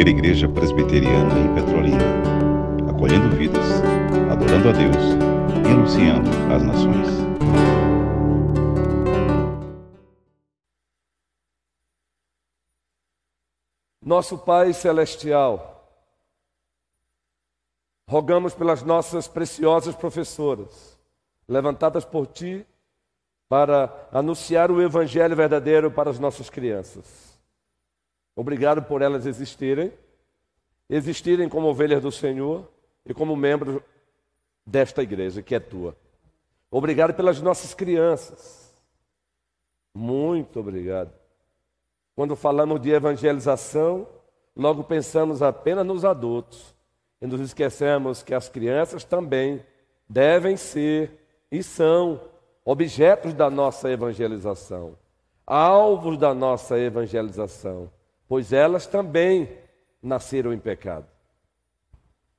primeira igreja presbiteriana em Petrolina, acolhendo vidas, adorando a Deus e anunciando às nações. Nosso Pai Celestial, rogamos pelas nossas preciosas professoras, levantadas por Ti para anunciar o Evangelho verdadeiro para as nossas crianças. Obrigado por elas existirem, existirem como ovelhas do Senhor e como membros desta igreja que é tua. Obrigado pelas nossas crianças. Muito obrigado. Quando falamos de evangelização, logo pensamos apenas nos adultos e nos esquecemos que as crianças também devem ser e são objetos da nossa evangelização, alvos da nossa evangelização pois elas também nasceram em pecado.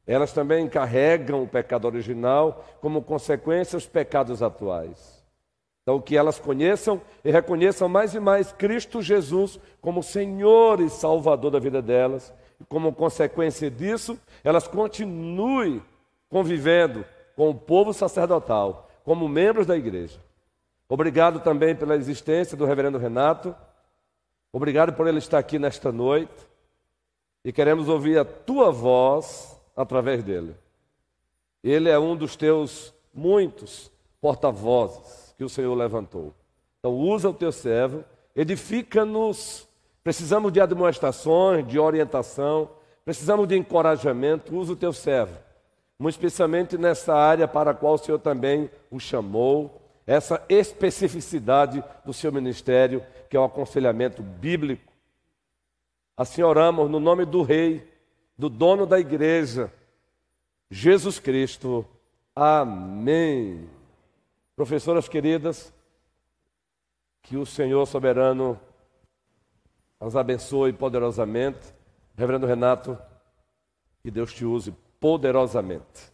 Elas também carregam o pecado original como consequência os pecados atuais. Então, que elas conheçam e reconheçam mais e mais Cristo Jesus como Senhor e Salvador da vida delas. E como consequência disso, elas continuem convivendo com o povo sacerdotal, como membros da igreja. Obrigado também pela existência do reverendo Renato, Obrigado por ele estar aqui nesta noite e queremos ouvir a tua voz através dele. Ele é um dos teus muitos porta-vozes que o Senhor levantou. Então, usa o teu servo, edifica-nos. Precisamos de admoestações, de orientação, precisamos de encorajamento. Usa o teu servo, muito especialmente nessa área para a qual o Senhor também o chamou, essa especificidade do seu ministério que é o aconselhamento bíblico. Assim oramos no nome do Rei, do dono da igreja, Jesus Cristo. Amém. Professoras queridas, que o Senhor soberano as abençoe poderosamente. Reverendo Renato, que Deus te use poderosamente.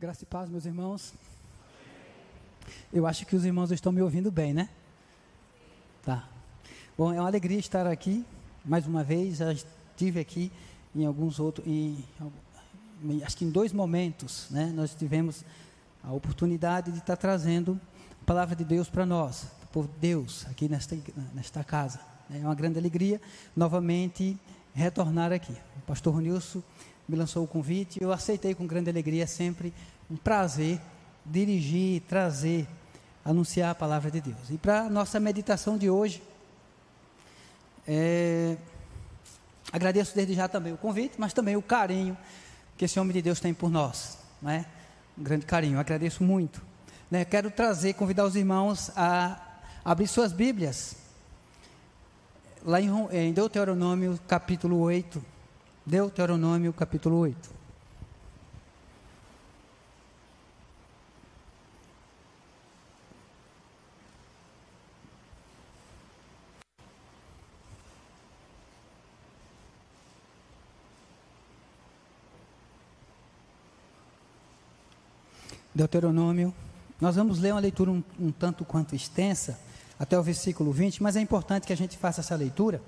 Graça e paz, meus irmãos. Eu acho que os irmãos estão me ouvindo bem, né? Tá. Bom, é uma alegria estar aqui mais uma vez. Já estive aqui em alguns outros, em, acho que em dois momentos, né? Nós tivemos a oportunidade de estar trazendo a palavra de Deus para nós, por Deus, aqui nesta, nesta casa. É uma grande alegria novamente retornar aqui. O pastor Nilson me lançou o convite, eu aceitei com grande alegria, sempre um prazer dirigir, trazer, anunciar a palavra de Deus. E para a nossa meditação de hoje, é, agradeço desde já também o convite, mas também o carinho que esse homem de Deus tem por nós, né? um grande carinho, agradeço muito. Né? Quero trazer, convidar os irmãos a abrir suas Bíblias, lá em, em Deuteronômio capítulo 8, Deuteronômio capítulo 8. Deuteronômio. Nós vamos ler uma leitura um, um, tanto quanto extensa, até o versículo 20, mas é importante que a gente faça essa leitura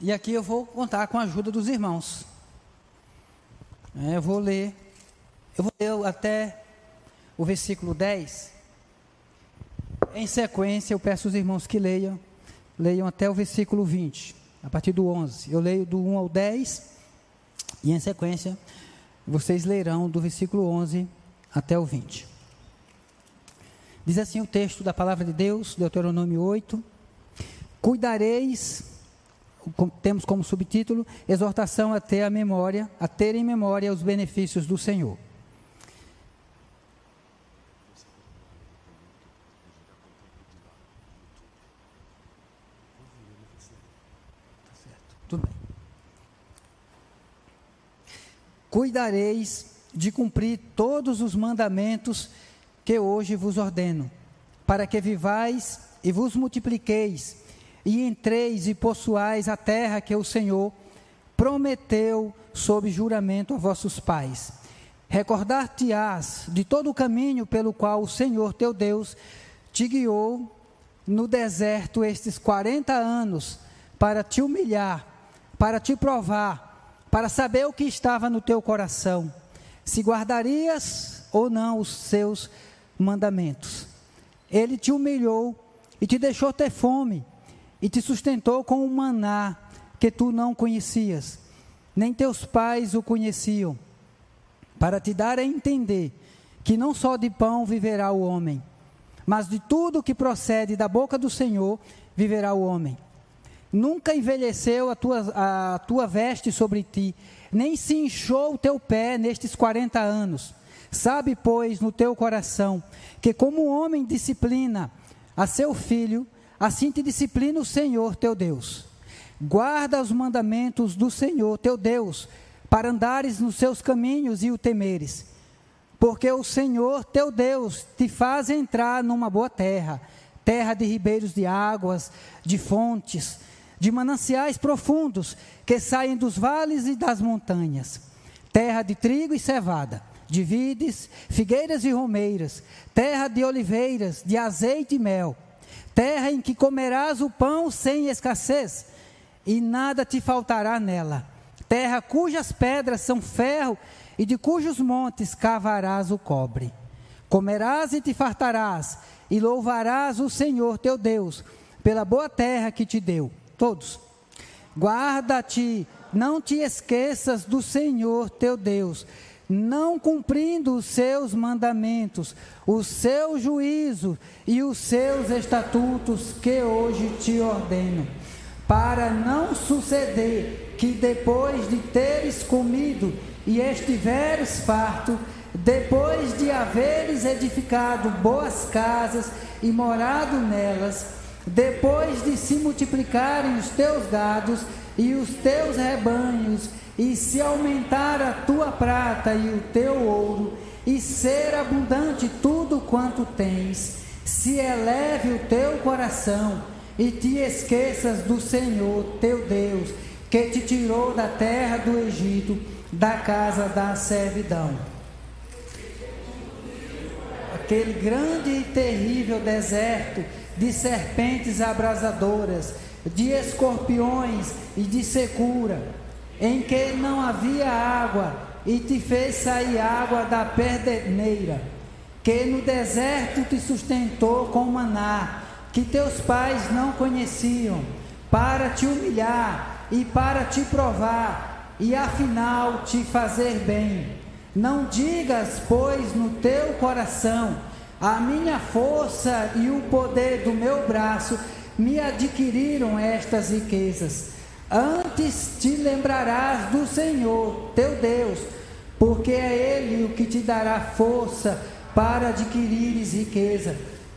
e aqui eu vou contar com a ajuda dos irmãos. É, eu vou ler, eu vou ler até o versículo 10. Em sequência, eu peço aos irmãos que leiam, leiam até o versículo 20, a partir do 11. Eu leio do 1 ao 10, e em sequência, vocês lerão do versículo 11 até o 20. Diz assim o texto da palavra de Deus, Deuteronômio 8: Cuidareis temos como subtítulo exortação a ter a memória, a ter em memória os benefícios do Senhor. Cuidareis de cumprir todos os mandamentos que hoje vos ordeno, para que vivais e vos multipliqueis e entreis e possuais a terra que o Senhor prometeu sob juramento a vossos pais, recordar-te-ás de todo o caminho pelo qual o Senhor teu Deus te guiou no deserto estes 40 anos para te humilhar, para te provar, para saber o que estava no teu coração, se guardarias ou não os seus mandamentos. Ele te humilhou e te deixou ter fome e te sustentou com um maná que tu não conhecias, nem teus pais o conheciam para te dar a entender que não só de pão viverá o homem, mas de tudo que procede da boca do Senhor viverá o homem. Nunca envelheceu a tua, a tua veste sobre ti, nem se inchou o teu pé nestes quarenta anos. Sabe, pois, no teu coração, que como o homem disciplina a seu filho, assim te disciplina o Senhor teu Deus. Guarda os mandamentos do Senhor teu Deus, para andares nos seus caminhos e o temeres. Porque o Senhor teu Deus te faz entrar numa boa terra, terra de ribeiros de águas, de fontes, de mananciais profundos que saem dos vales e das montanhas, terra de trigo e cevada, de vides, figueiras e romeiras, terra de oliveiras, de azeite e mel, terra em que comerás o pão sem escassez, e nada te faltará nela terra cujas pedras são ferro e de cujos montes cavarás o cobre. Comerás e te fartarás, e louvarás o Senhor teu Deus pela boa terra que te deu. Todos. Guarda-te, não te esqueças do Senhor teu Deus, não cumprindo os seus mandamentos, o seu juízo e os seus estatutos que hoje te ordeno, para não suceder que depois de teres comido e estiveres farto, depois de haveres edificado boas casas e morado nelas, depois de se multiplicarem os teus gados e os teus rebanhos, e se aumentar a tua prata e o teu ouro, e ser abundante tudo quanto tens, se eleve o teu coração e te esqueças do Senhor teu Deus que te tirou da terra do Egito, da casa da servidão. Aquele grande e terrível deserto de serpentes abrasadoras, de escorpiões e de secura, em que não havia água, e te fez sair água da perdeneira, que no deserto te sustentou com maná, que teus pais não conheciam, para te humilhar e para te provar, e afinal te fazer bem. Não digas, pois, no teu coração, a minha força e o poder do meu braço me adquiriram estas riquezas. Antes te lembrarás do Senhor, teu Deus, porque é Ele o que te dará força para adquirires riqueza,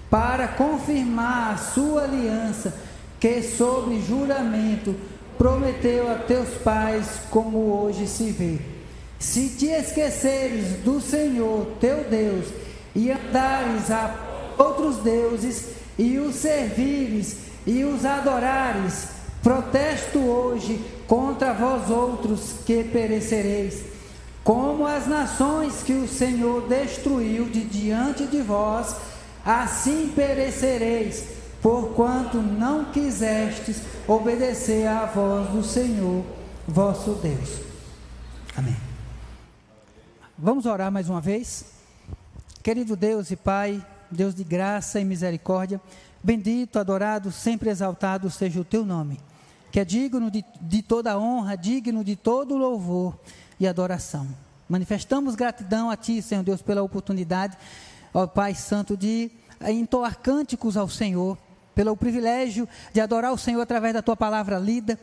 para confirmar a sua aliança, que sobre juramento prometeu a teus pais, como hoje se vê. Se te esqueceres do Senhor teu Deus e andares a outros deuses e os servires e os adorares, protesto hoje contra vós outros que perecereis, como as nações que o Senhor destruiu de diante de vós, assim perecereis porquanto não quisestes obedecer à voz do Senhor vosso Deus. Amém. Vamos orar mais uma vez. Querido Deus e Pai, Deus de graça e misericórdia, bendito, adorado, sempre exaltado seja o teu nome, que é digno de, de toda honra, digno de todo louvor e adoração. Manifestamos gratidão a Ti, Senhor Deus, pela oportunidade, ó Pai Santo, de entoar cânticos ao Senhor pelo privilégio de adorar o Senhor através da tua palavra lida,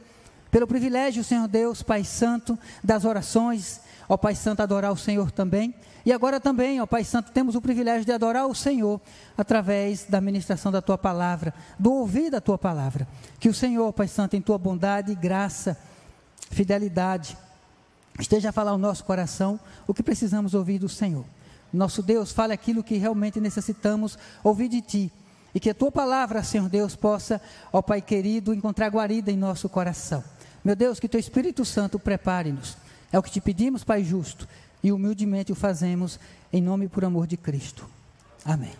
pelo privilégio, Senhor Deus, Pai Santo, das orações, ó Pai Santo, adorar o Senhor também. E agora também, ó Pai Santo, temos o privilégio de adorar o Senhor através da ministração da tua palavra, do ouvir da tua palavra. Que o Senhor, Pai Santo, em tua bondade, graça, fidelidade, esteja a falar ao nosso coração o que precisamos ouvir do Senhor. Nosso Deus, fale aquilo que realmente necessitamos ouvir de ti e que a tua palavra, Senhor Deus, possa, ó Pai querido, encontrar guarida em nosso coração. Meu Deus, que teu Espírito Santo prepare-nos. É o que te pedimos, Pai justo, e humildemente o fazemos em nome e por amor de Cristo. Amém.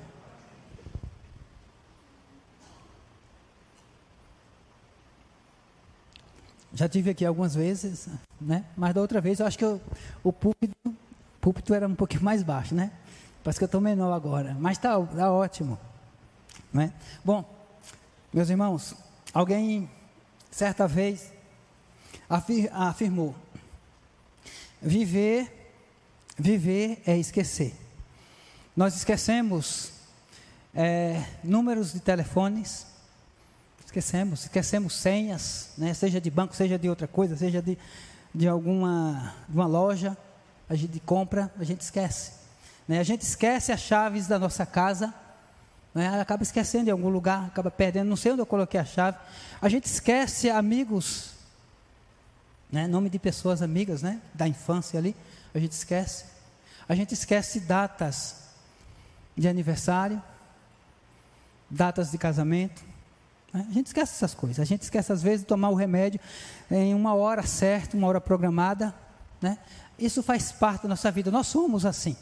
Já tive aqui algumas vezes, né? Mas da outra vez eu acho que eu, o púlpito, púlpito era um pouquinho mais baixo, né? Parece que eu estou menor agora, mas está tá ótimo, né? Bom, meus irmãos, alguém certa vez afir, afirmou: viver, viver é esquecer. Nós esquecemos é, números de telefones, Esquecemos, esquecemos senhas, né? seja de banco, seja de outra coisa, seja de, de alguma de uma loja, a gente compra, a gente esquece. Né? A gente esquece as chaves da nossa casa, né? acaba esquecendo em algum lugar, acaba perdendo, não sei onde eu coloquei a chave. A gente esquece amigos, né? nome de pessoas amigas, né? da infância ali, a gente esquece. A gente esquece datas de aniversário, datas de casamento, né? A gente esquece essas coisas. A gente esquece, às vezes, de tomar o remédio em uma hora certa, uma hora programada. Né? Isso faz parte da nossa vida. Nós somos assim.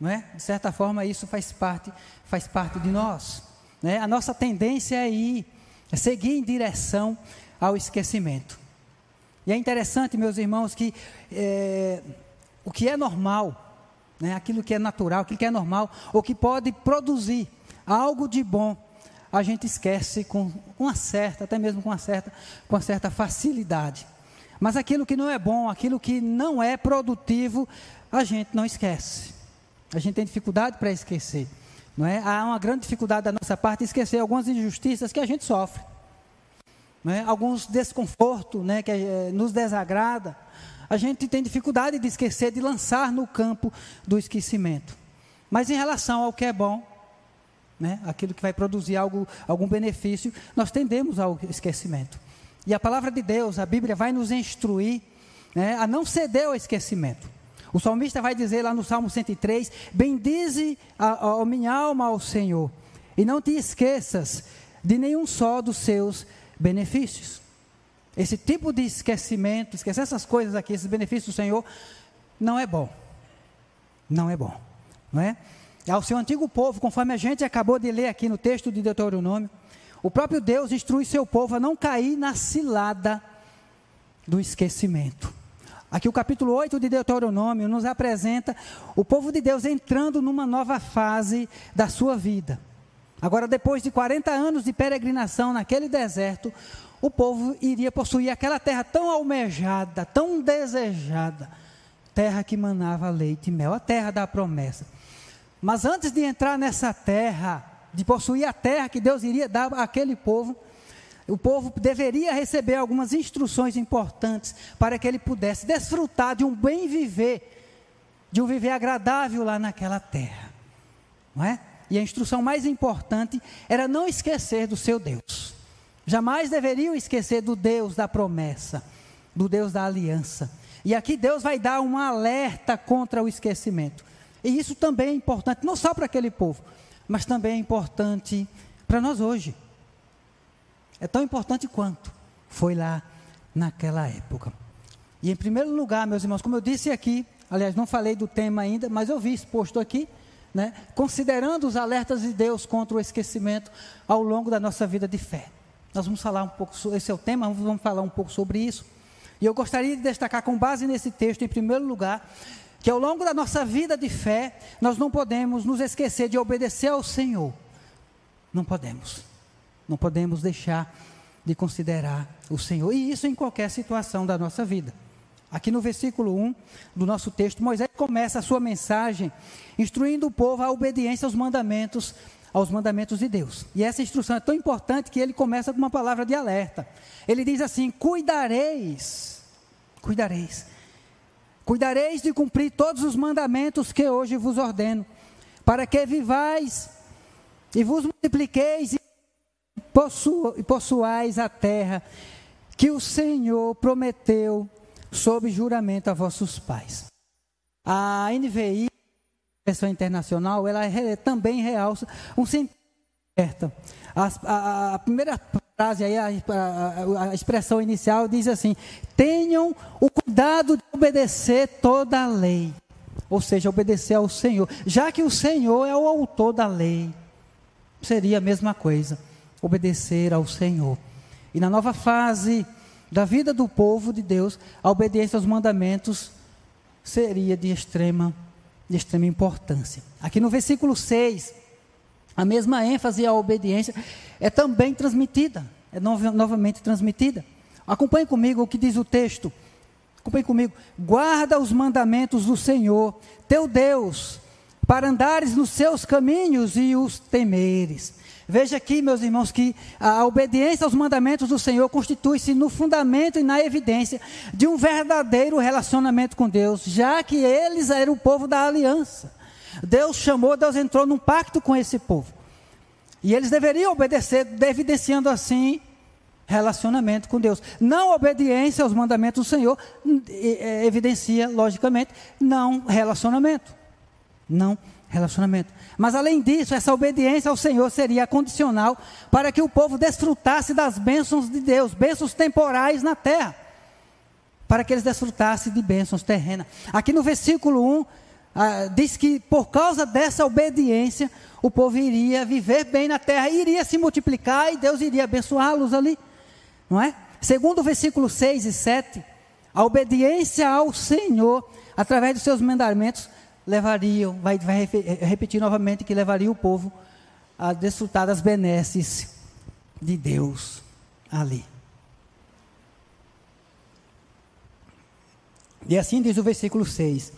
Não é? De certa forma, isso faz parte, faz parte de nós. Né? A nossa tendência é ir, é seguir em direção ao esquecimento. E é interessante, meus irmãos, que é, o que é normal, né, aquilo que é natural, aquilo que é normal, ou que pode produzir algo de bom a gente esquece com uma certa, até mesmo com uma certa, com uma certa facilidade. Mas aquilo que não é bom, aquilo que não é produtivo, a gente não esquece. A gente tem dificuldade para esquecer. Não é? Há uma grande dificuldade da nossa parte em esquecer algumas injustiças que a gente sofre. Não é? Alguns desconfortos né, que é, nos desagrada. A gente tem dificuldade de esquecer, de lançar no campo do esquecimento. Mas em relação ao que é bom, né, aquilo que vai produzir algo, algum benefício, nós tendemos ao esquecimento. E a palavra de Deus, a Bíblia, vai nos instruir né, a não ceder ao esquecimento. O salmista vai dizer lá no Salmo 103: Bendize a, a minha alma ao Senhor, e não te esqueças de nenhum só dos seus. Esse tipo de esquecimento, esquecer essas coisas aqui, esses benefícios do Senhor, não é bom. Não é bom, não é? ao seu antigo povo, conforme a gente acabou de ler aqui no texto de Deuteronômio, o próprio Deus instrui seu povo a não cair na cilada do esquecimento. Aqui o capítulo 8 de Deuteronômio nos apresenta o povo de Deus entrando numa nova fase da sua vida. Agora, depois de 40 anos de peregrinação naquele deserto, o povo iria possuir aquela terra tão almejada, tão desejada, terra que manava leite e mel, a terra da promessa. Mas antes de entrar nessa terra, de possuir a terra que Deus iria dar àquele povo, o povo deveria receber algumas instruções importantes para que ele pudesse desfrutar de um bem viver, de um viver agradável lá naquela terra. Não é? E a instrução mais importante era não esquecer do seu Deus. Jamais deveriam esquecer do Deus da promessa, do Deus da aliança. E aqui Deus vai dar um alerta contra o esquecimento. E isso também é importante, não só para aquele povo, mas também é importante para nós hoje. É tão importante quanto foi lá naquela época. E em primeiro lugar, meus irmãos, como eu disse aqui, aliás, não falei do tema ainda, mas eu vi exposto aqui, né, considerando os alertas de Deus contra o esquecimento ao longo da nossa vida de fé. Nós vamos falar um pouco, esse é o tema, vamos falar um pouco sobre isso. E eu gostaria de destacar, com base nesse texto, em primeiro lugar, que ao longo da nossa vida de fé, nós não podemos nos esquecer de obedecer ao Senhor. Não podemos. Não podemos deixar de considerar o Senhor. E isso em qualquer situação da nossa vida. Aqui no versículo 1 do nosso texto, Moisés começa a sua mensagem instruindo o povo à obediência aos mandamentos, aos mandamentos de Deus. E essa instrução é tão importante que ele começa com uma palavra de alerta. Ele diz assim: Cuidareis, cuidareis Cuidareis de cumprir todos os mandamentos que hoje vos ordeno, para que vivais e vos multipliqueis e, possu possuais a terra que o Senhor prometeu sob juramento a vossos pais. A NVI, versão internacional, ela também realça um sentido certo. A, a, primeira frase aí, a, a, expressão inicial diz assim: tenham o cuidado de obedecer toda a lei. Ou seja, obedecer ao Senhor. Já que o Senhor é o autor da lei, seria a mesma coisa, obedecer ao Senhor. E na nova fase da vida do povo de Deus, a obediência aos mandamentos seria de extrema, de extrema importância. Aqui no versículo 6, a mesma ênfase à obediência é também transmitida, é novamente transmitida. Acompanhe comigo o que diz o texto. Acompanhe comigo. Guarda os mandamentos do Senhor, teu Deus, para andares nos seus caminhos e os temeres. Veja aqui, meus irmãos, que a obediência aos mandamentos do Senhor constitui-se no fundamento e na evidência de um verdadeiro relacionamento com Deus, já que eles eram o povo da aliança. Deus chamou, Deus entrou num pacto com esse povo. E eles deveriam obedecer, evidenciando assim relacionamento com Deus. Não obediência aos mandamentos do Senhor é, evidencia, logicamente, não relacionamento. Não relacionamento. Mas além disso, essa obediência ao Senhor seria condicional para que o povo desfrutasse das bênçãos de Deus, bênçãos temporais na terra. Para que eles desfrutassem de bênçãos terrenas. Aqui no versículo 1, ah, diz que por causa dessa obediência, o povo iria viver bem na terra, iria se multiplicar e Deus iria abençoá-los ali, não é? Segundo o versículo 6 e 7, a obediência ao Senhor, através dos seus mandamentos, levariam, vai, vai repetir novamente que levaria o povo a desfrutar das benesses de Deus ali. E assim diz o versículo 6: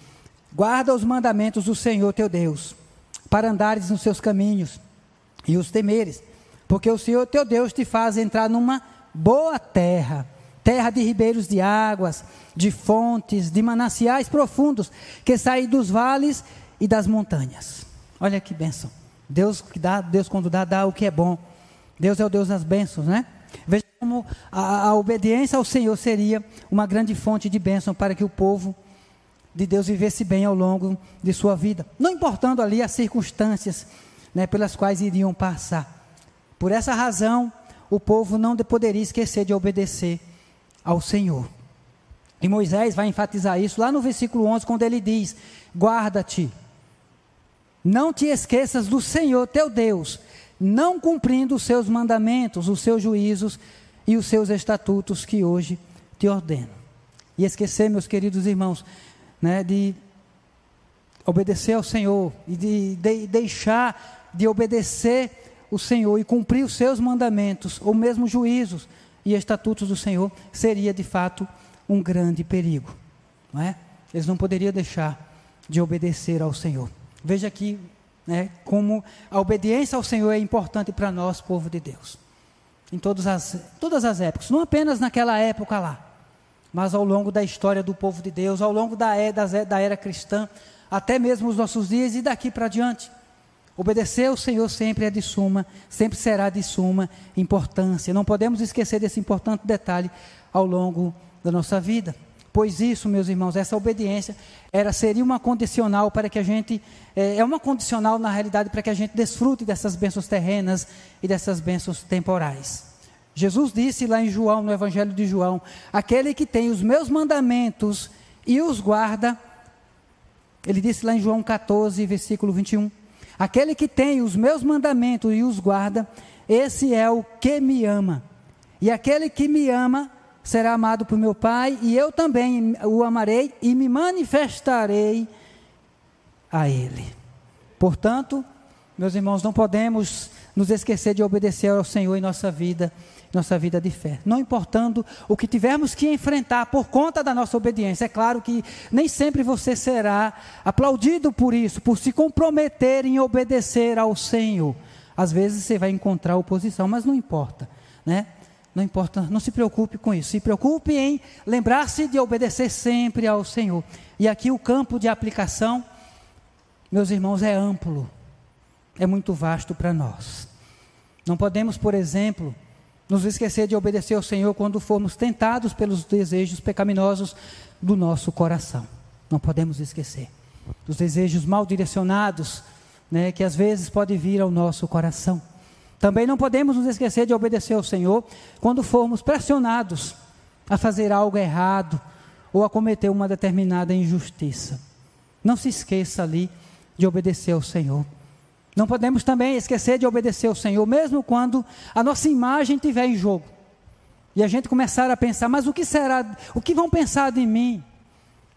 Guarda os mandamentos do Senhor teu Deus, para andares nos seus caminhos e os temeres, porque o Senhor teu Deus te faz entrar numa boa terra, terra de ribeiros de águas, de fontes, de mananciais profundos, que saem dos vales e das montanhas. Olha que bênção. Deus que dá, Deus quando dá, dá o que é bom. Deus é o Deus das bênçãos, né? Veja como a, a obediência ao Senhor seria uma grande fonte de bênção para que o povo de Deus vivesse bem ao longo de sua vida, não importando ali as circunstâncias né, pelas quais iriam passar. Por essa razão, o povo não poderia esquecer de obedecer ao Senhor. E Moisés vai enfatizar isso lá no versículo 11, quando ele diz: Guarda-te, não te esqueças do Senhor teu Deus, não cumprindo os seus mandamentos, os seus juízos e os seus estatutos que hoje te ordeno. E esquecer, meus queridos irmãos, né, de obedecer ao Senhor e de, de deixar de obedecer o Senhor e cumprir os seus mandamentos, ou mesmo juízos e estatutos do Senhor, seria de fato um grande perigo. Não é? Eles não poderiam deixar de obedecer ao Senhor. Veja aqui né, como a obediência ao Senhor é importante para nós, povo de Deus. Em todas as, todas as épocas, não apenas naquela época lá, mas ao longo da história do povo de Deus, ao longo da era, da era cristã, até mesmo os nossos dias e daqui para diante. Obedecer ao Senhor sempre é de suma, sempre será de suma importância. Não podemos esquecer desse importante detalhe ao longo da nossa vida. Pois isso, meus irmãos, essa obediência era seria uma condicional para que a gente é, é uma condicional na realidade para que a gente desfrute dessas bênçãos terrenas e dessas bênçãos temporais. Jesus disse lá em João, no Evangelho de João: aquele que tem os meus mandamentos e os guarda, ele disse lá em João 14, versículo 21, aquele que tem os meus mandamentos e os guarda, esse é o que me ama. E aquele que me ama será amado por meu Pai, e eu também o amarei e me manifestarei a ele. Portanto, meus irmãos, não podemos nos esquecer de obedecer ao Senhor em nossa vida nossa vida de fé. Não importando o que tivermos que enfrentar por conta da nossa obediência. É claro que nem sempre você será aplaudido por isso, por se comprometer em obedecer ao Senhor. Às vezes você vai encontrar oposição, mas não importa, né? Não importa, não se preocupe com isso. Se preocupe em lembrar-se de obedecer sempre ao Senhor. E aqui o campo de aplicação, meus irmãos, é amplo. É muito vasto para nós. Não podemos, por exemplo, nos esquecer de obedecer ao Senhor quando formos tentados pelos desejos pecaminosos do nosso coração. Não podemos esquecer dos desejos mal direcionados, né, que às vezes pode vir ao nosso coração. Também não podemos nos esquecer de obedecer ao Senhor quando formos pressionados a fazer algo errado ou a cometer uma determinada injustiça. Não se esqueça ali de obedecer ao Senhor. Não podemos também esquecer de obedecer ao Senhor, mesmo quando a nossa imagem estiver em jogo. E a gente começar a pensar, mas o que será, o que vão pensar de mim?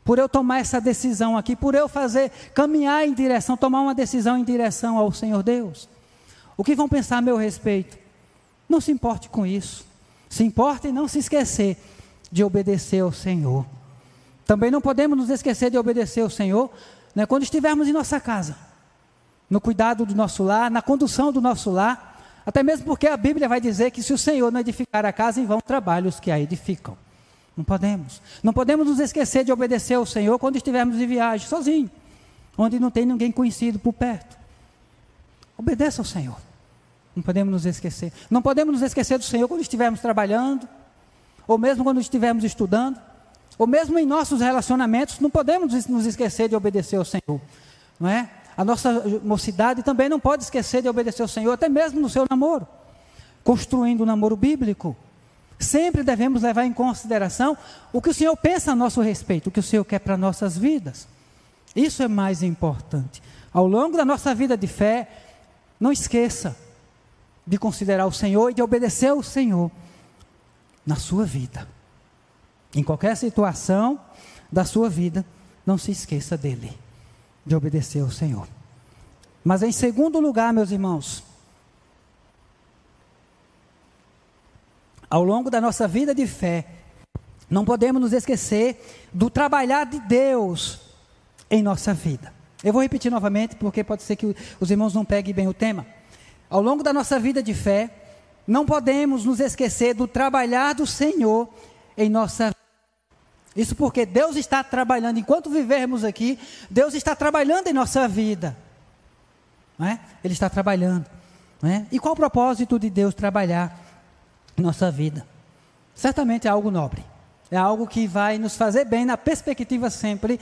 Por eu tomar essa decisão aqui, por eu fazer, caminhar em direção, tomar uma decisão em direção ao Senhor Deus. O que vão pensar a meu respeito? Não se importe com isso. Se importe e não se esquecer de obedecer ao Senhor. Também não podemos nos esquecer de obedecer ao Senhor né, quando estivermos em nossa casa, no cuidado do nosso lar, na condução do nosso lar. Até mesmo porque a Bíblia vai dizer que se o Senhor não edificar a casa, em vão trabalhos que a edificam. Não podemos. Não podemos nos esquecer de obedecer ao Senhor quando estivermos em viagem, sozinho, onde não tem ninguém conhecido por perto. Obedeça ao Senhor. Não podemos nos esquecer. Não podemos nos esquecer do Senhor quando estivermos trabalhando, ou mesmo quando estivermos estudando, ou mesmo em nossos relacionamentos, não podemos nos esquecer de obedecer ao Senhor. Não é? A nossa mocidade também não pode esquecer de obedecer ao Senhor, até mesmo no seu namoro, construindo um namoro bíblico. Sempre devemos levar em consideração o que o Senhor pensa a nosso respeito, o que o Senhor quer para nossas vidas. Isso é mais importante. Ao longo da nossa vida de fé, não esqueça de considerar o Senhor e de obedecer ao Senhor na sua vida. Em qualquer situação da sua vida, não se esqueça dele de obedecer ao Senhor. Mas em segundo lugar, meus irmãos, ao longo da nossa vida de fé, não podemos nos esquecer do trabalhar de Deus em nossa vida. Eu vou repetir novamente, porque pode ser que os irmãos não peguem bem o tema. Ao longo da nossa vida de fé, não podemos nos esquecer do trabalhar do Senhor em nossa vida. Isso porque Deus está trabalhando, enquanto vivermos aqui, Deus está trabalhando em nossa vida. Não é? Ele está trabalhando. Não é? E qual o propósito de Deus trabalhar em nossa vida? Certamente é algo nobre. É algo que vai nos fazer bem na perspectiva sempre,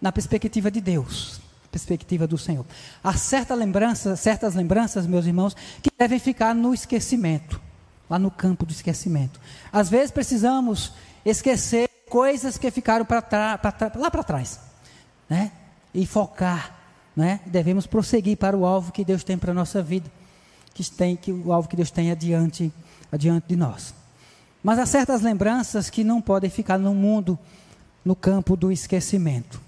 na perspectiva de Deus, perspectiva do Senhor. Há certa lembrança, certas lembranças, meus irmãos, que devem ficar no esquecimento, lá no campo do esquecimento. Às vezes precisamos esquecer coisas que ficaram pra pra lá para trás, né? E focar, né? Devemos prosseguir para o alvo que Deus tem para a nossa vida, que tem que o alvo que Deus tem adiante, adiante de nós. Mas há certas lembranças que não podem ficar no mundo, no campo do esquecimento.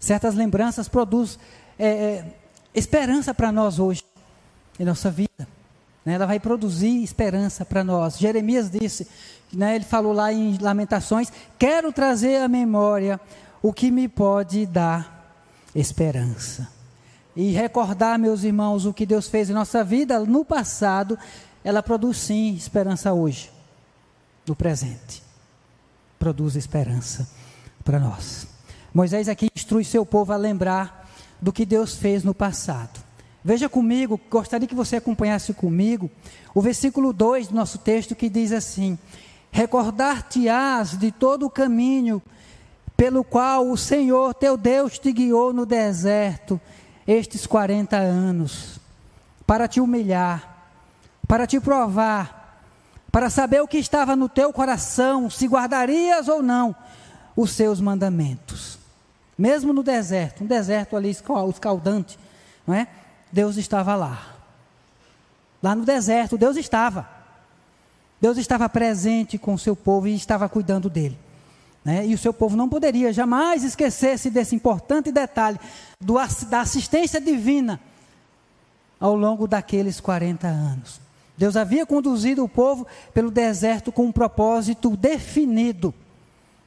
Certas lembranças produzem é, é, esperança para nós hoje, em nossa vida. Né? Ela vai produzir esperança para nós. Jeremias disse né, ele falou lá em Lamentações: quero trazer à memória o que me pode dar esperança. E recordar, meus irmãos, o que Deus fez em nossa vida no passado, ela produz sim esperança hoje, no presente. Produz esperança para nós. Moisés aqui instrui seu povo a lembrar do que Deus fez no passado. Veja comigo, gostaria que você acompanhasse comigo o versículo 2 do nosso texto que diz assim: Recordar-te-ás de todo o caminho pelo qual o Senhor teu Deus te guiou no deserto estes 40 anos, para te humilhar, para te provar, para saber o que estava no teu coração, se guardarias ou não os seus mandamentos. Mesmo no deserto, um deserto ali escaldante, não é? Deus estava lá. Lá no deserto, Deus estava. Deus estava presente com o seu povo e estava cuidando dele. Né? E o seu povo não poderia jamais esquecer-se desse importante detalhe do, da assistência divina ao longo daqueles 40 anos. Deus havia conduzido o povo pelo deserto com um propósito definido.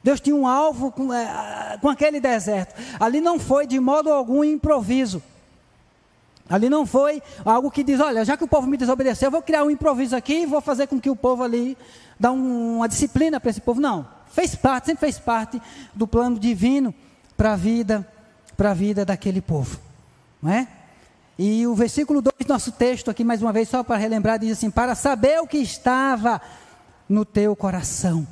Deus tinha um alvo com, é, com aquele deserto. Ali não foi de modo algum improviso. Ali não foi algo que diz, olha, já que o povo me desobedeceu, eu vou criar um improviso aqui e vou fazer com que o povo ali dá um, uma disciplina para esse povo. Não, fez parte, sempre fez parte do plano divino para a vida, para a vida daquele povo, não é? E o versículo 2 do nosso texto aqui, mais uma vez, só para relembrar, diz assim: para saber o que estava no teu coração,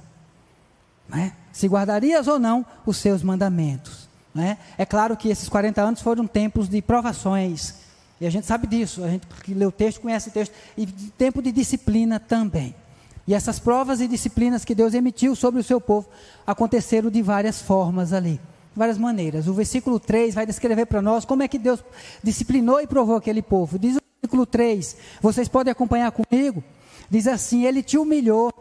não é? se guardarias ou não os seus mandamentos. Não é? é claro que esses 40 anos foram tempos de provações, E a gente sabe disso, a gente que lê o texto conhece o texto, e tempo de disciplina também. E essas provas e disciplinas que Deus emitiu sobre o seu povo aconteceram de várias formas ali, várias maneiras. O versículo 3 vai descrever para nós como é que Deus disciplinou e provou aquele povo. Diz o versículo 3, vocês podem acompanhar comigo. Diz assim: Ele te humilhou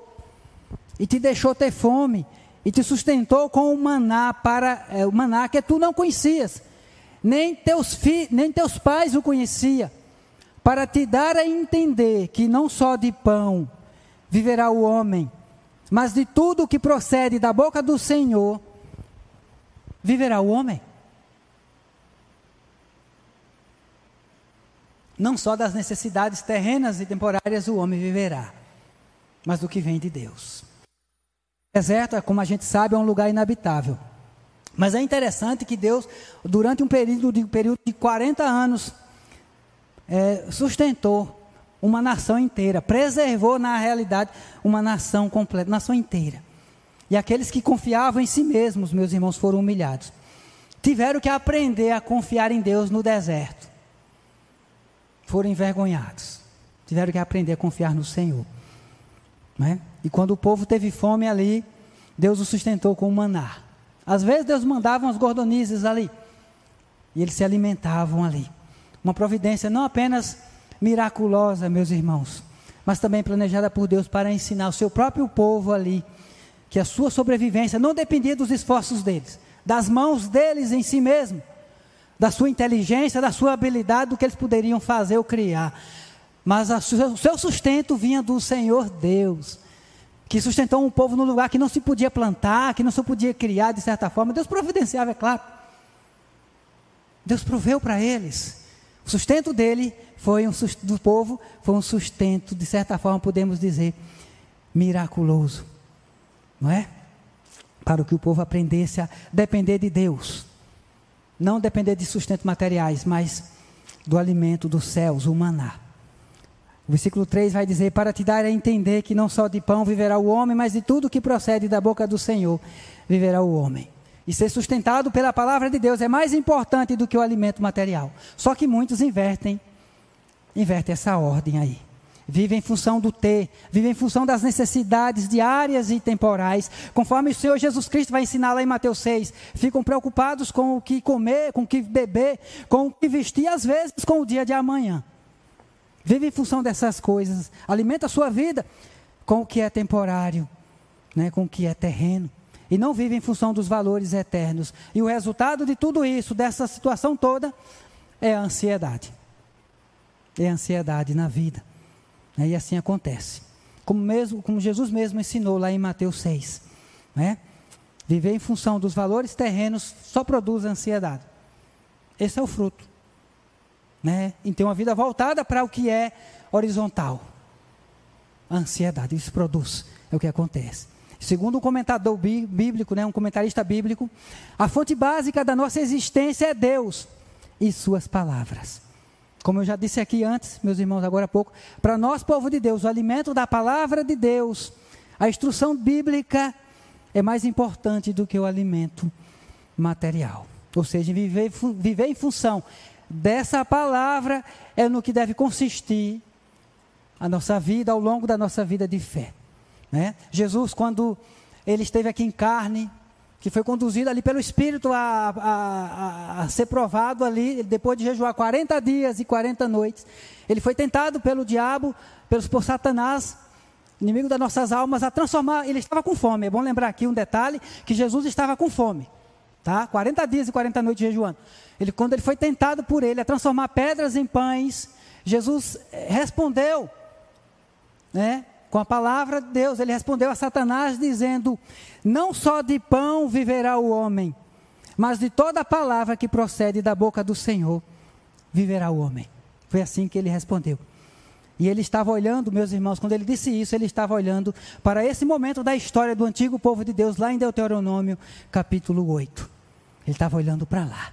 e te deixou ter fome e te sustentou com o maná para é, o maná que tu não conhecias, nem teus fi, nem teus pais o conhecia, para te dar a entender que não só de pão viverá o homem, mas de tudo que procede da boca do Senhor viverá o homem. Não só das necessidades terrenas e temporárias o homem viverá, mas do que vem de Deus. O deserto, como a gente sabe, é um lugar inabitável. Mas é interessante que Deus, durante um período de, um período de 40 anos, é, sustentou uma nação inteira, preservou na realidade uma nação completa, nação inteira. E aqueles que confiavam em si mesmos, meus irmãos, foram humilhados. Tiveram que aprender a confiar em Deus no deserto foram envergonhados. Tiveram que aprender a confiar no Senhor. Né? E quando o povo teve fome ali, Deus o sustentou com o maná. Às vezes Deus mandava umas gordonizes ali. E eles se alimentavam ali. Uma providência não apenas miraculosa, meus irmãos, mas também planejada por Deus para ensinar o seu próprio povo ali que a sua sobrevivência não dependia dos esforços deles, das mãos deles em si mesmo, da sua inteligência, da sua habilidade, do que eles poderiam fazer ou criar. Mas o seu sustento vinha do Senhor Deus, que sustentou um povo no lugar que não se podia plantar, que não se podia criar de certa forma. Deus providenciava, é claro. Deus proveu para eles. O sustento dele foi um do povo foi um sustento, de certa forma podemos dizer, miraculoso. Não é? Para que o povo aprendesse a depender de Deus. Não depender de sustentos materiais, mas do alimento dos céus, o maná. O versículo 3 vai dizer: Para te dar a entender que não só de pão viverá o homem, mas de tudo que procede da boca do Senhor viverá o homem. E ser sustentado pela palavra de Deus é mais importante do que o alimento material. Só que muitos invertem, invertem essa ordem aí vive em função do ter, vive em função das necessidades diárias e temporais, conforme o Senhor Jesus Cristo vai ensinar lá em Mateus 6. Ficam preocupados com o que comer, com o que beber, com o que vestir, às vezes com o dia de amanhã. Vive em função dessas coisas, alimenta a sua vida com o que é temporário, né, com o que é terreno. E não vive em função dos valores eternos. E o resultado de tudo isso, dessa situação toda, é a ansiedade. É a ansiedade na vida. Né? E assim acontece. Como, mesmo, como Jesus mesmo ensinou lá em Mateus 6. Né? Viver em função dos valores terrenos só produz ansiedade. Esse é o fruto. Né? E ter uma vida voltada para o que é horizontal. A ansiedade, isso produz, é o que acontece. Segundo um comentador bíblico, né, um comentarista bíblico, a fonte básica da nossa existência é Deus e Suas palavras. Como eu já disse aqui antes, meus irmãos, agora há pouco, para nós, povo de Deus, o alimento da palavra de Deus, a instrução bíblica é mais importante do que o alimento material. Ou seja, viver, viver em função dessa palavra é no que deve consistir a nossa vida ao longo da nossa vida de fé. Né? Jesus, quando ele esteve aqui em carne, que foi conduzido ali pelo Espírito a, a, a, a, ser provado ali, depois de jejuar 40 dias e 40 noites. Ele foi tentado pelo diabo, pelos, por Satanás, inimigo das nossas almas, a transformar. Ele estava com fome. É bom lembrar aqui um detalhe: que Jesus estava com fome. Tá? 40 dias e 40 noites jejuando. Ele, quando ele foi tentado por ele a transformar pedras em pães, Jesus eh, respondeu, né? Com a palavra de Deus, ele respondeu a Satanás dizendo: Não só de pão viverá o homem, mas de toda a palavra que procede da boca do Senhor viverá o homem. Foi assim que ele respondeu. E ele estava olhando, meus irmãos, quando ele disse isso, ele estava olhando para esse momento da história do antigo povo de Deus, lá em Deuteronômio, capítulo 8. Ele estava olhando para lá.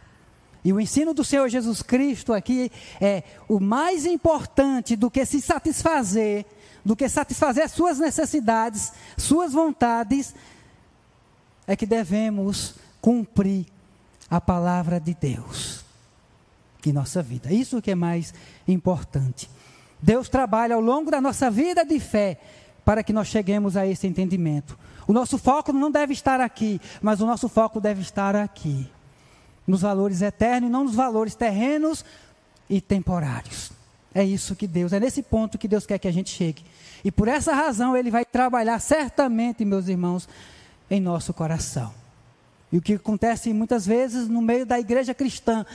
E o ensino do Senhor Jesus Cristo aqui é o mais importante do que se satisfazer do que satisfazer as suas necessidades, suas vontades, é que devemos cumprir a palavra de Deus. em nossa vida. Isso que é mais importante. Deus trabalha ao longo da nossa vida de fé para que nós cheguemos a esse entendimento. O nosso foco não deve estar aqui, mas o nosso foco deve estar aqui. Nos valores eternos, não nos valores terrenos e temporários. É isso que Deus, é nesse ponto que Deus quer que a gente chegue. E por essa razão ele vai trabalhar certamente, meus irmãos, em nosso coração. E o que acontece muitas vezes no meio da igreja cristã,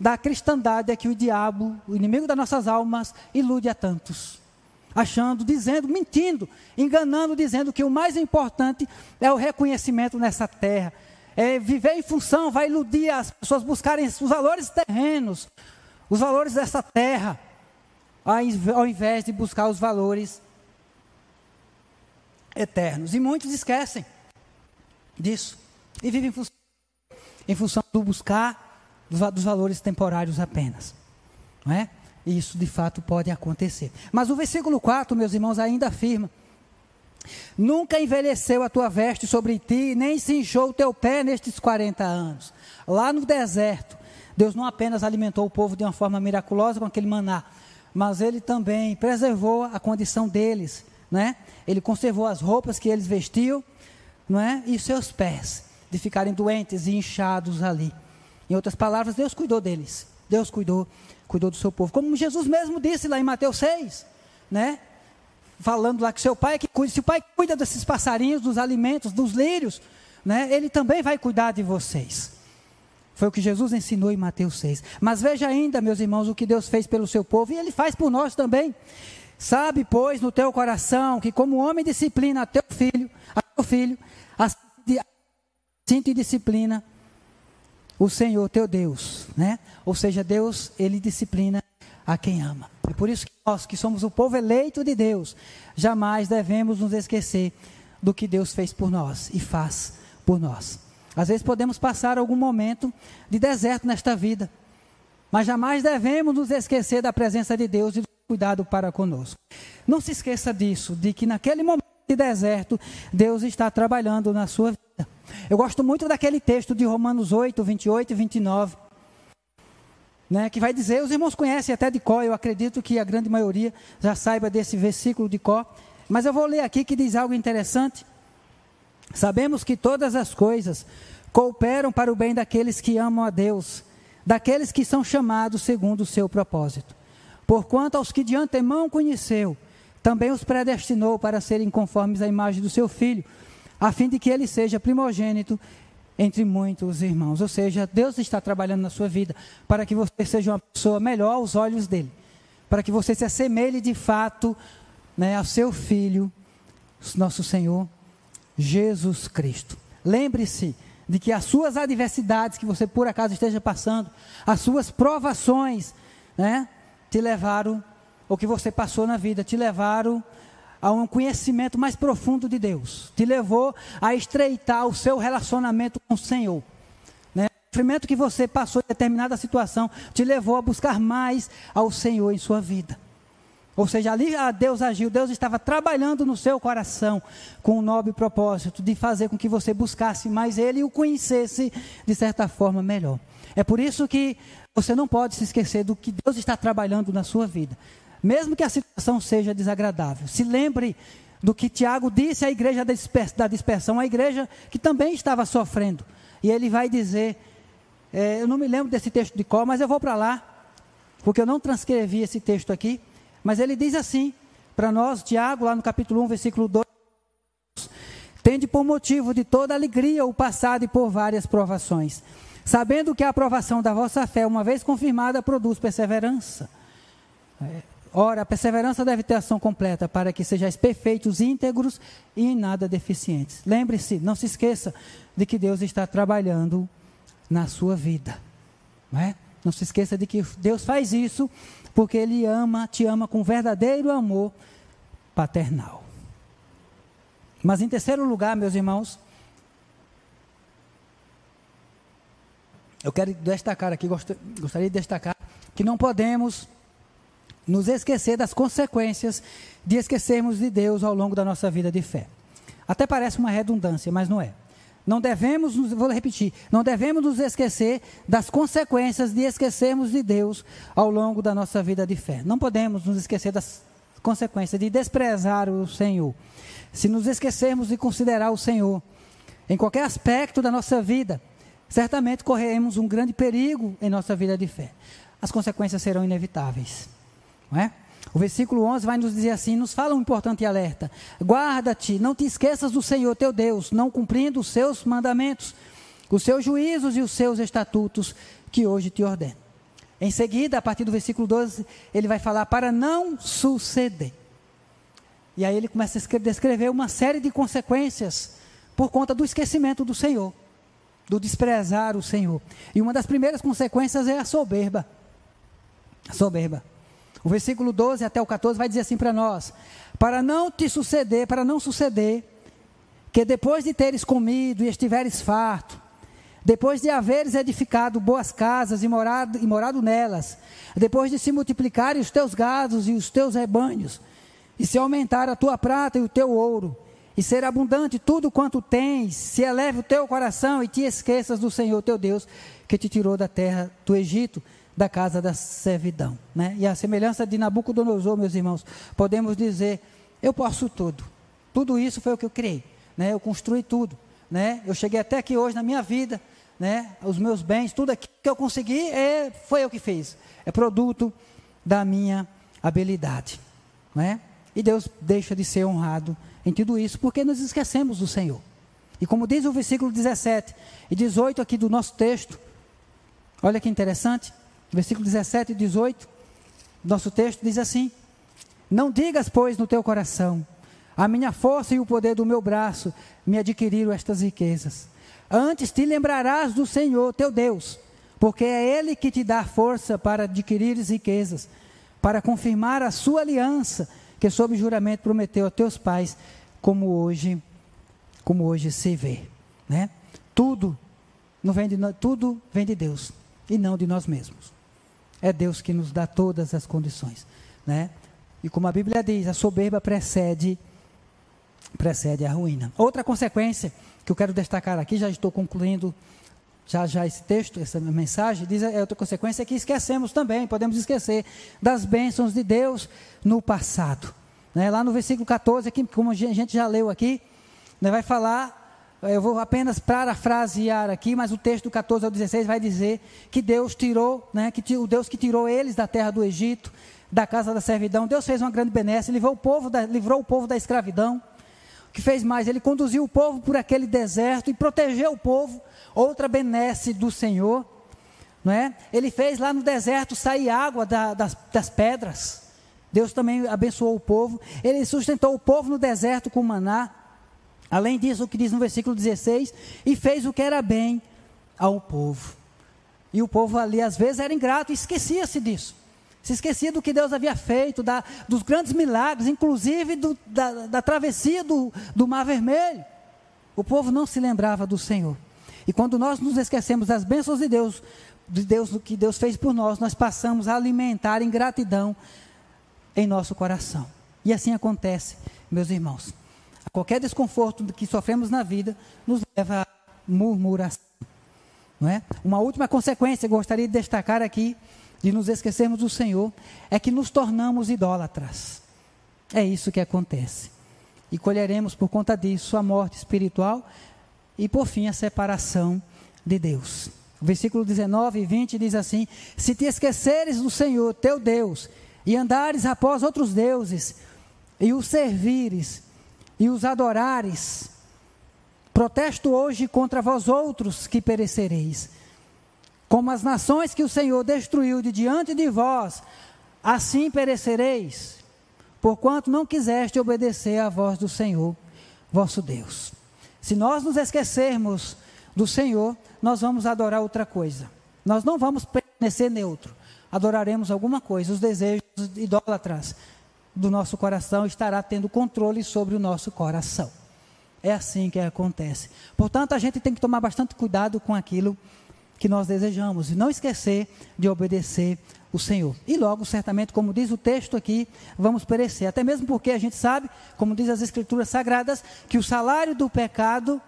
da cristandade, é que o diabo, o inimigo das nossas almas, ilude a tantos. Achando, dizendo, mentindo, enganando, dizendo que o mais importante é o reconhecimento nessa terra. É viver em função, vai iludir as pessoas buscarem os valores terrenos, os valores dessa terra, ao invés de buscar os valores eternos. E muitos esquecem disso e vivem em função, em função do buscar dos, dos valores temporários apenas. Não é? Isso de fato pode acontecer. Mas o versículo 4, meus irmãos, ainda afirma: Nunca envelheceu a tua veste sobre ti, nem se inchou o teu pé nestes 40 anos. Lá no deserto, Deus não apenas alimentou o povo de uma forma miraculosa com aquele maná, mas ele também preservou a condição deles, né? Ele conservou as roupas que eles vestiam, não é? E seus pés de ficarem doentes e inchados ali. Em outras palavras, Deus cuidou deles. Deus cuidou, cuidou do seu povo. Como Jesus mesmo disse lá em Mateus 6, né? Falando lá que seu pai é que cuida, se o pai cuida desses passarinhos, dos alimentos, dos lírios, né? Ele também vai cuidar de vocês. Foi o que Jesus ensinou em Mateus 6. Mas veja ainda, meus irmãos, o que Deus fez pelo seu povo e ele faz por nós também. Sabe, pois, no teu coração que como homem disciplina a teu filho, a teu filho, assim te disciplina o Senhor teu Deus, né? Ou seja, Deus, ele disciplina a quem ama. É por isso que nós, que somos o povo eleito de Deus, jamais devemos nos esquecer do que Deus fez por nós e faz por nós. Às vezes podemos passar algum momento de deserto nesta vida, mas jamais devemos nos esquecer da presença de Deus e do cuidado para conosco. Não se esqueça disso, de que naquele momento de deserto, Deus está trabalhando na sua vida. Eu gosto muito daquele texto de Romanos 8, 28 e 29. Né, que vai dizer, os irmãos conhecem até de có, eu acredito que a grande maioria já saiba desse versículo de có, mas eu vou ler aqui que diz algo interessante. Sabemos que todas as coisas cooperam para o bem daqueles que amam a Deus, daqueles que são chamados segundo o seu propósito. Porquanto aos que de antemão conheceu, também os predestinou para serem conformes à imagem do seu filho, a fim de que ele seja primogênito entre muitos irmãos. Ou seja, Deus está trabalhando na sua vida para que você seja uma pessoa melhor aos olhos dele, para que você se assemelhe de fato né, ao seu filho, nosso Senhor Jesus Cristo. Lembre-se de que as suas adversidades que você por acaso esteja passando, as suas provações, né, te levaram, ou que você passou na vida, te levaram a um conhecimento mais profundo de Deus, te levou a estreitar o seu relacionamento com o Senhor. Né? O sofrimento que você passou em determinada situação te levou a buscar mais ao Senhor em sua vida. Ou seja, ali Deus agiu, Deus estava trabalhando no seu coração com o nobre propósito de fazer com que você buscasse mais Ele e o conhecesse de certa forma melhor. É por isso que você não pode se esquecer do que Deus está trabalhando na sua vida, mesmo que a situação seja desagradável. Se lembre do que Tiago disse à igreja da dispersão, a igreja que também estava sofrendo. E ele vai dizer: é, eu não me lembro desse texto de cor, mas eu vou para lá, porque eu não transcrevi esse texto aqui. Mas ele diz assim, para nós, Tiago, lá no capítulo 1, versículo 2: Tende por motivo de toda alegria o passado e por várias provações, sabendo que a aprovação da vossa fé, uma vez confirmada, produz perseverança. É, ora, a perseverança deve ter ação completa, para que sejais perfeitos, íntegros e em nada deficientes. Lembre-se, não se esqueça de que Deus está trabalhando na sua vida. Não, é? não se esqueça de que Deus faz isso porque Ele ama, te ama com verdadeiro amor paternal. Mas em terceiro lugar, meus irmãos, eu quero destacar aqui, gostaria de destacar que não podemos nos esquecer das consequências de esquecermos de Deus ao longo da nossa vida de fé. Até parece uma redundância, mas não é. Não devemos, vou repetir, não devemos nos esquecer das consequências de esquecermos de Deus ao longo da nossa vida de fé. Não podemos nos esquecer das consequências de desprezar o Senhor. Se nos esquecermos de considerar o Senhor em qualquer aspecto da nossa vida, certamente correremos um grande perigo em nossa vida de fé. As consequências serão inevitáveis, não é? O versículo 11 vai nos dizer assim, nos fala um importante alerta. Guarda-te, não te esqueças do Senhor teu Deus, não cumprindo os seus mandamentos, os seus juízos e os seus estatutos que hoje te ordeno. Em seguida, a partir do versículo 12, ele vai falar para não suceder. E aí ele começa a descrever uma série de consequências por conta do esquecimento do Senhor, do desprezar o Senhor. E uma das primeiras consequências é a soberba. A soberba. O versículo 12 até o 14 vai dizer assim para nós: Para não te suceder, para não suceder, que depois de teres comido e estiveres farto, depois de haveres edificado boas casas e morado, e morado nelas, depois de se multiplicarem os teus gados e os teus rebanhos, e se aumentar a tua prata e o teu ouro, e ser abundante tudo quanto tens, se eleve o teu coração e te esqueças do Senhor teu Deus, que te tirou da terra do Egito, da casa da servidão. Né? E a semelhança de Nabucodonosor, meus irmãos, podemos dizer: eu posso tudo. Tudo isso foi o que eu criei. Né? Eu construí tudo. Né? Eu cheguei até aqui hoje na minha vida. Né? Os meus bens, tudo aquilo que eu consegui, é, foi eu que fiz. É produto da minha habilidade. Né? E Deus deixa de ser honrado em tudo isso porque nos esquecemos do Senhor. E como diz o versículo 17 e 18 aqui do nosso texto, olha que interessante versículo 17 e 18, nosso texto diz assim: Não digas, pois, no teu coração, a minha força e o poder do meu braço me adquiriram estas riquezas. Antes te lembrarás do Senhor teu Deus, porque é Ele que te dá força para adquirires riquezas, para confirmar a sua aliança, que sob juramento prometeu a teus pais, como hoje, como hoje se vê, né? Tudo não vem de tudo vem de Deus e não de nós mesmos. É Deus que nos dá todas as condições, né? E como a Bíblia diz, a soberba precede precede a ruína. Outra consequência que eu quero destacar aqui, já estou concluindo já já esse texto, essa mensagem, diz é outra consequência é que esquecemos também, podemos esquecer das bênçãos de Deus no passado. Né? Lá no versículo 14, aqui, como a gente já leu aqui, né, vai falar eu vou apenas parafrasear aqui, mas o texto do 14 ao 16 vai dizer que Deus tirou, né, que o Deus que tirou eles da terra do Egito, da casa da servidão, Deus fez uma grande benéfica, livrou o povo da, livrou o povo da escravidão. O que fez mais? Ele conduziu o povo por aquele deserto e protegeu o povo, outra benesse do Senhor. Não é? Ele fez lá no deserto sair água da, das, das pedras. Deus também abençoou o povo. Ele sustentou o povo no deserto com maná. Além disso, o que diz no versículo 16: e fez o que era bem ao povo. E o povo ali, às vezes, era ingrato e esquecia-se disso. Se esquecia do que Deus havia feito, da, dos grandes milagres, inclusive do, da, da, travessia do, do Mar Vermelho. O povo não se lembrava do Senhor. E quando nós nos esquecemos das bênçãos de Deus, de Deus, do que Deus fez por nós, nós passamos a alimentar ingratidão em nosso coração. E assim acontece, meus irmãos. Qualquer desconforto que sofremos na vida nos leva a murmuração. Não é? Uma última consequência que gostaria de destacar aqui, de nos esquecermos do Senhor, é que nos tornamos idólatras. É isso que acontece. E colheremos por conta disso a morte espiritual e, por fim, a separação de Deus. O versículo 19 e 20 diz assim: Se te esqueceres do Senhor teu Deus e andares após outros deuses e os servires, e os adorares. Protesto hoje contra vós outros que perecereis. Como as nações que o Senhor destruiu de diante de vós, assim perecereis, porquanto não quiseste obedecer à voz do Senhor, vosso Deus. Se nós nos esquecermos do Senhor, nós vamos adorar outra coisa. Nós não vamos permanecer neutro. Adoraremos alguma coisa, os desejos idólatras do nosso coração estará tendo controle sobre o nosso coração. É assim que acontece. Portanto, a gente tem que tomar bastante cuidado com aquilo que nós desejamos e não esquecer de obedecer o Senhor. E logo, certamente, como diz o texto aqui, vamos perecer. Até mesmo porque a gente sabe, como diz as Escrituras Sagradas, que o salário do pecado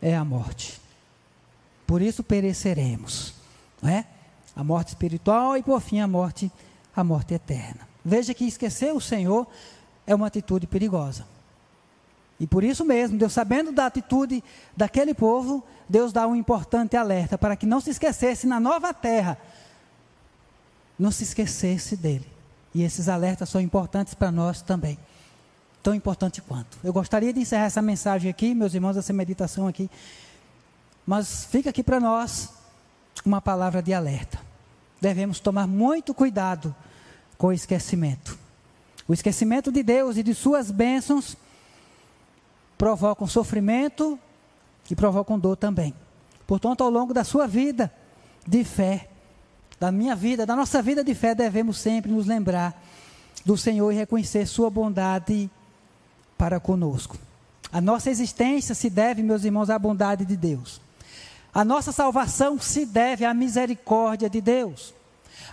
é a morte. Por isso pereceremos, não é? A morte espiritual e por fim a morte, a morte eterna. Veja que esquecer o Senhor é uma atitude perigosa. E por isso mesmo, Deus sabendo da atitude daquele povo, Deus dá um importante alerta para que não se esquecesse na nova terra, não se esquecesse dele. E esses alertas são importantes para nós também. Tão importante quanto. Eu gostaria de encerrar essa mensagem aqui, meus irmãos, essa meditação aqui. Mas fica aqui para nós uma palavra de alerta. Devemos tomar muito cuidado com o esquecimento. O esquecimento de Deus e de suas bênçãos provocam sofrimento e provocam dor também. Portanto, ao longo da sua vida de fé, da minha vida, da nossa vida de fé, devemos sempre nos lembrar do Senhor e reconhecer Sua bondade para conosco. A nossa existência se deve, meus irmãos, à bondade de Deus. A nossa salvação se deve à misericórdia de Deus.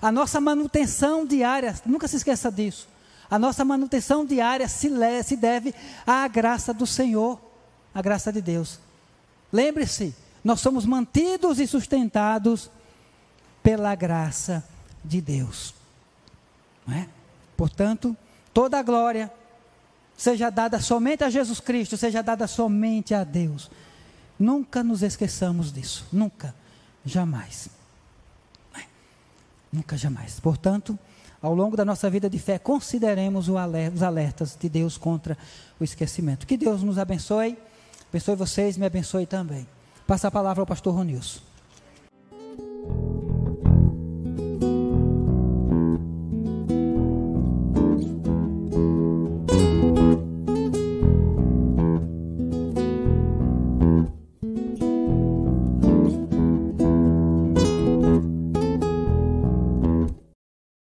A nossa manutenção diária, nunca se esqueça disso. A nossa manutenção diária se, se deve à graça do Senhor, à graça de Deus. Lembre-se, nós somos mantidos e sustentados pela graça de Deus. É? Portanto, toda a glória seja dada somente a Jesus Cristo, seja dada somente a Deus. Nunca nos esqueçamos disso, nunca, jamais. Nunca, jamais. Portanto, ao longo da nossa vida de fé, consideremos os alertas de Deus contra o esquecimento. Que Deus nos abençoe, abençoe vocês, me abençoe também. Passa a palavra ao pastor Ronilson.